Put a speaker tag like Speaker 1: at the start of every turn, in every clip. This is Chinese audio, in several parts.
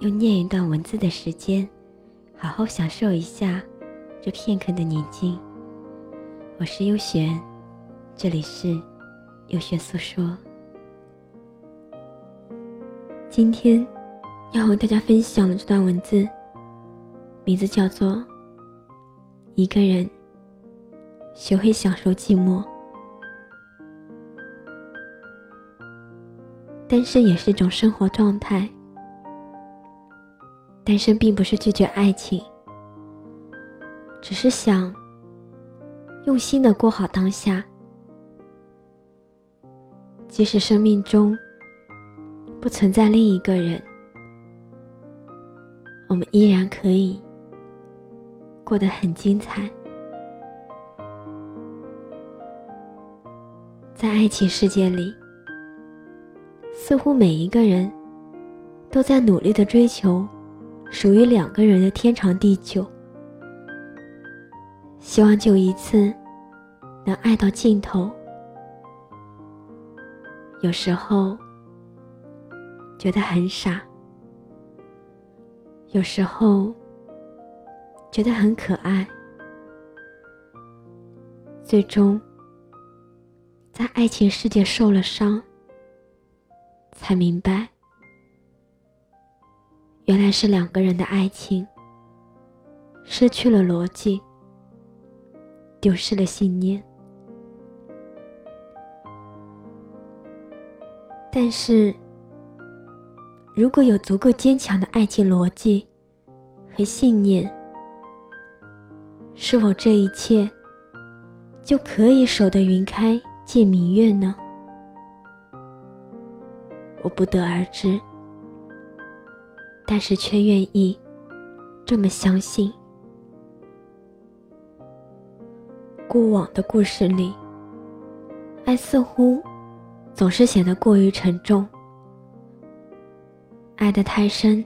Speaker 1: 用念一段文字的时间，好好享受一下这片刻的宁静。我是优璇，这里是优璇诉说。今天要和大家分享的这段文字，名字叫做《一个人学会享受寂寞》。单身也是一种生活状态。单身并不是拒绝爱情，只是想用心的过好当下。即使生命中不存在另一个人，我们依然可以过得很精彩。在爱情世界里，似乎每一个人都在努力的追求。属于两个人的天长地久，希望就一次能爱到尽头。有时候觉得很傻，有时候觉得很可爱，最终在爱情世界受了伤，才明白。原来是两个人的爱情失去了逻辑，丢失了信念。但是，如果有足够坚强的爱情逻辑和信念，是否这一切就可以守得云开见明月呢？我不得而知。但是却愿意这么相信。过往的故事里，爱似乎总是显得过于沉重。爱得太深，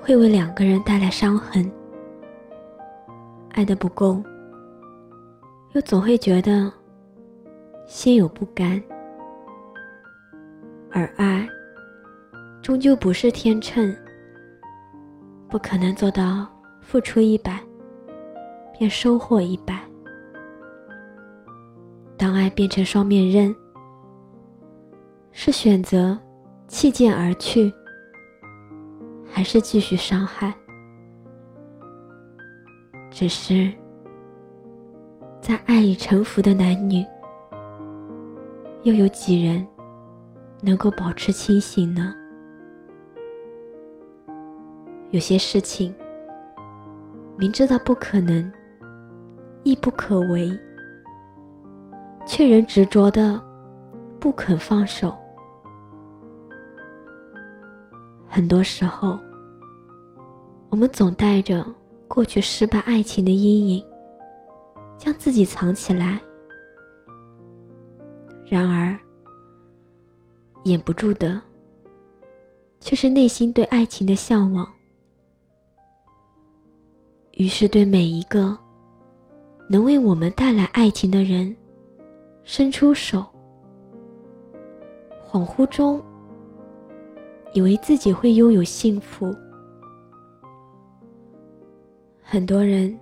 Speaker 1: 会为两个人带来伤痕；爱的不够，又总会觉得心有不甘。而爱，终究不是天秤。不可能做到付出一百，便收获一百。当爱变成双面刃，是选择弃剑而去，还是继续伤害？只是在爱里沉浮的男女，又有几人能够保持清醒呢？有些事情，明知道不可能，亦不可为，却仍执着的不肯放手。很多时候，我们总带着过去失败爱情的阴影，将自己藏起来。然而，掩不住的，却是内心对爱情的向往。于是，对每一个能为我们带来爱情的人，伸出手。恍惚中，以为自己会拥有幸福。很多人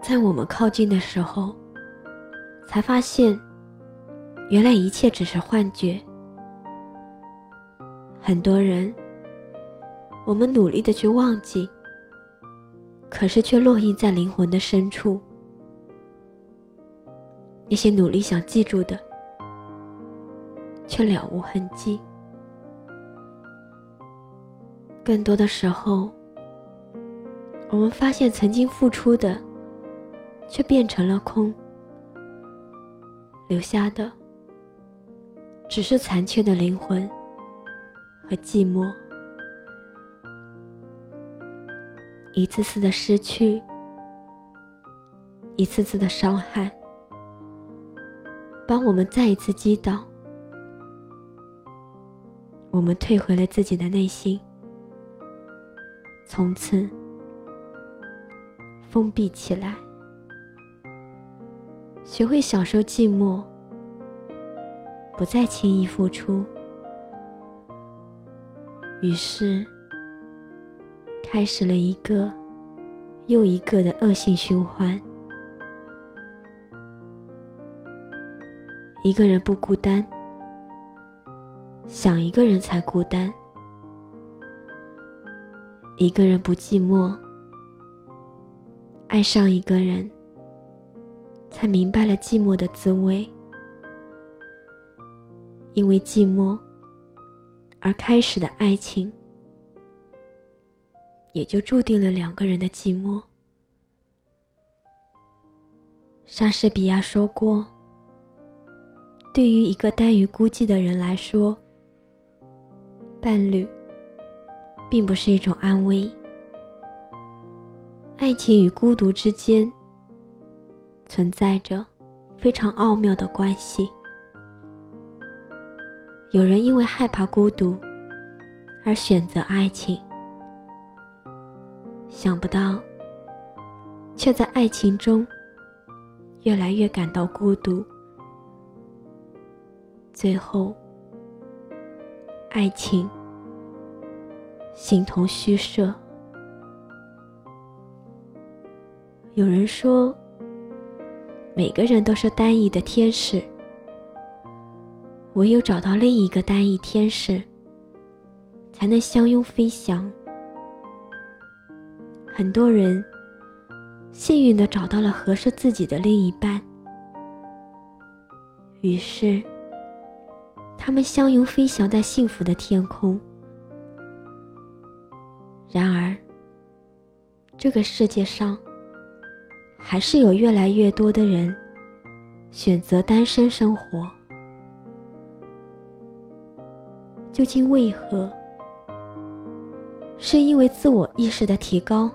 Speaker 1: 在我们靠近的时候，才发现，原来一切只是幻觉。很多人，我们努力的去忘记。可是，却落印在灵魂的深处。那些努力想记住的，却了无痕迹。更多的时候，我们发现曾经付出的，却变成了空，留下的，只是残缺的灵魂和寂寞。一次次的失去，一次次的伤害，把我们再一次击倒。我们退回了自己的内心，从此封闭起来，学会享受寂寞，不再轻易付出。于是，开始了一个又一个的恶性循环。一个人不孤单。想一个人才孤单，一个人不寂寞。爱上一个人，才明白了寂寞的滋味。因为寂寞而开始的爱情，也就注定了两个人的寂寞。莎士比亚说过：“对于一个耽于孤寂的人来说。”伴侣，并不是一种安慰。爱情与孤独之间存在着非常奥妙的关系。有人因为害怕孤独而选择爱情，想不到，却在爱情中越来越感到孤独，最后。爱情形同虚设。有人说，每个人都是单翼的天使，唯有找到另一个单翼天使，才能相拥飞翔。很多人幸运的找到了合适自己的另一半，于是。他们相拥飞翔在幸福的天空。然而，这个世界上还是有越来越多的人选择单身生活。究竟为何？是因为自我意识的提高，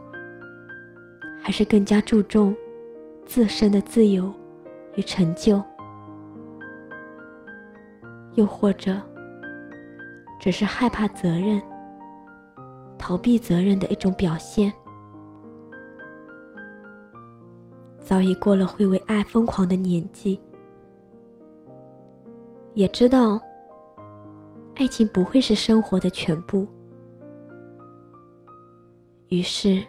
Speaker 1: 还是更加注重自身的自由与成就？又或者，只是害怕责任、逃避责任的一种表现。早已过了会为爱疯狂的年纪，也知道爱情不会是生活的全部，于是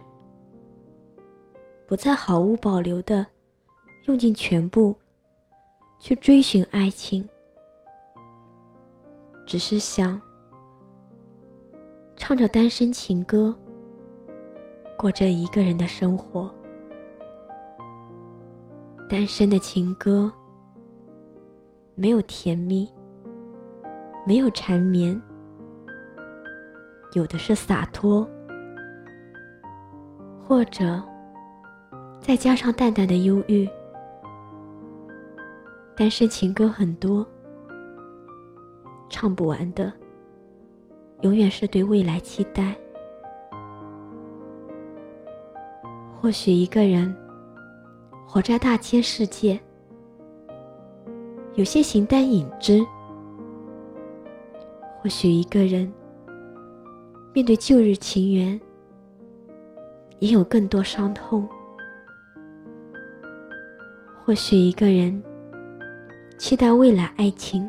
Speaker 1: 不再毫无保留的用尽全部去追寻爱情。只是想唱着单身情歌，过着一个人的生活。单身的情歌，没有甜蜜，没有缠绵，有的是洒脱，或者再加上淡淡的忧郁。单身情歌很多。唱不完的，永远是对未来期待。或许一个人活在大千世界，有些形单影只；或许一个人面对旧日情缘，也有更多伤痛；或许一个人期待未来爱情。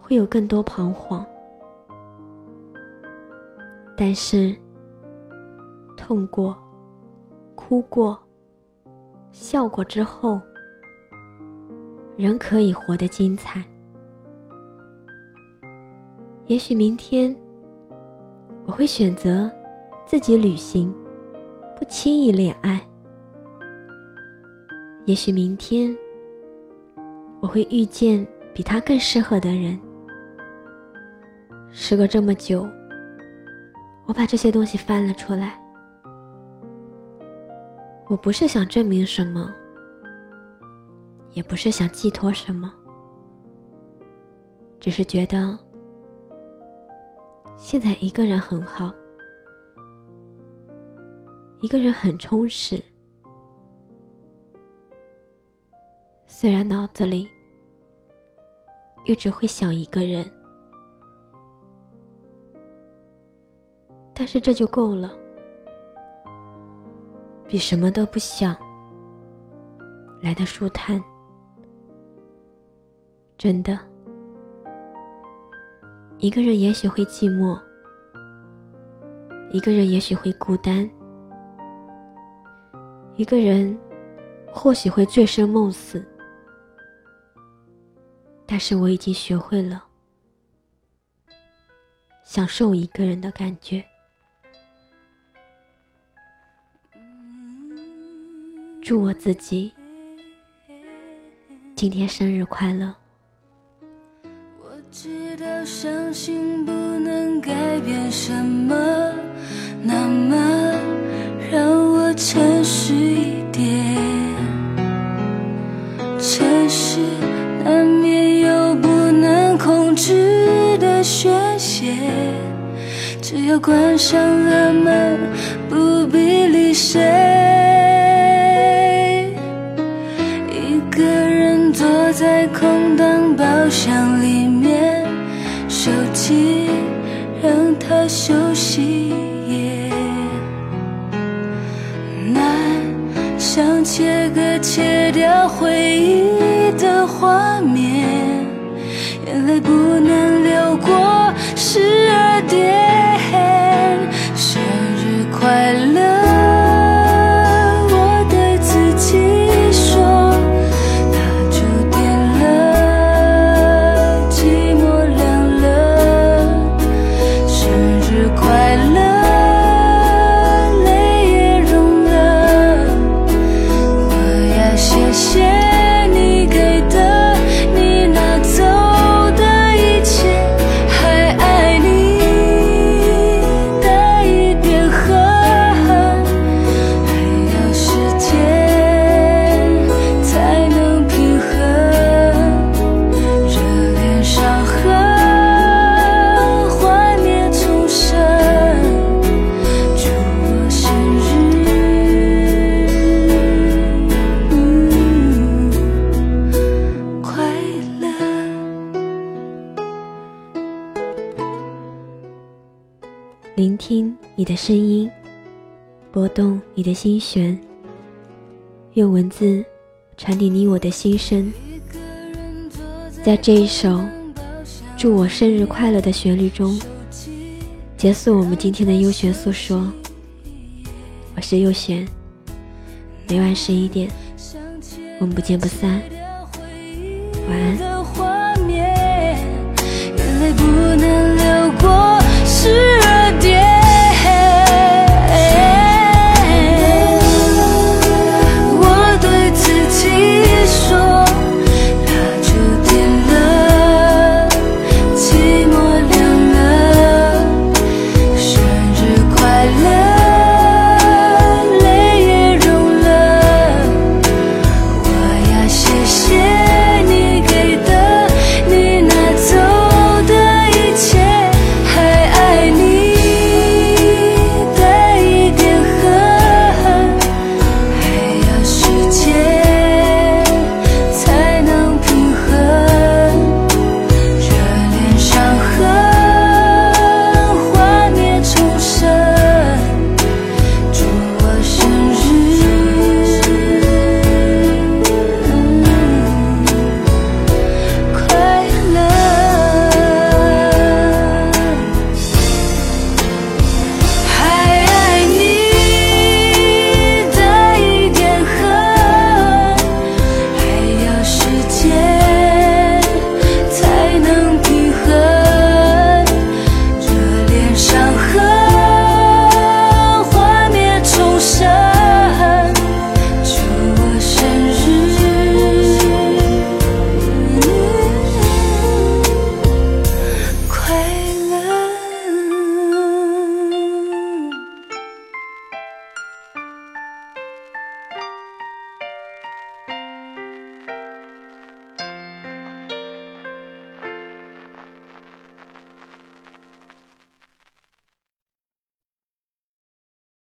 Speaker 1: 会有更多彷徨，但是痛过、哭过、笑过之后，仍可以活得精彩。也许明天我会选择自己旅行，不轻易恋爱。也许明天我会遇见比他更适合的人。时隔这么久，我把这些东西翻了出来。我不是想证明什么，也不是想寄托什么，只是觉得现在一个人很好。一个人很充实，虽然脑子里又只会想一个人，但是这就够了，比什么都不想来的舒坦。真的，一个人也许会寂寞，一个人也许会孤单。一个人或许会醉生梦死，但是我已经学会了享受一个人的感觉。祝我自己今天生日快乐。
Speaker 2: 我知道伤心不能改变什么，那么要关上了门，不必理谁。一个人坐在空荡包厢里面，手机让它休息也难，想切割切掉回忆的画面，眼泪不能
Speaker 1: 聆听你的声音，拨动你的心弦，用文字传递你我的心声。在这一首“祝我生日快乐”的旋律中，结束我们今天的优璇诉说。我是优璇，每晚十一点，我们不见不散。晚安。
Speaker 2: 的画面，眼泪不能流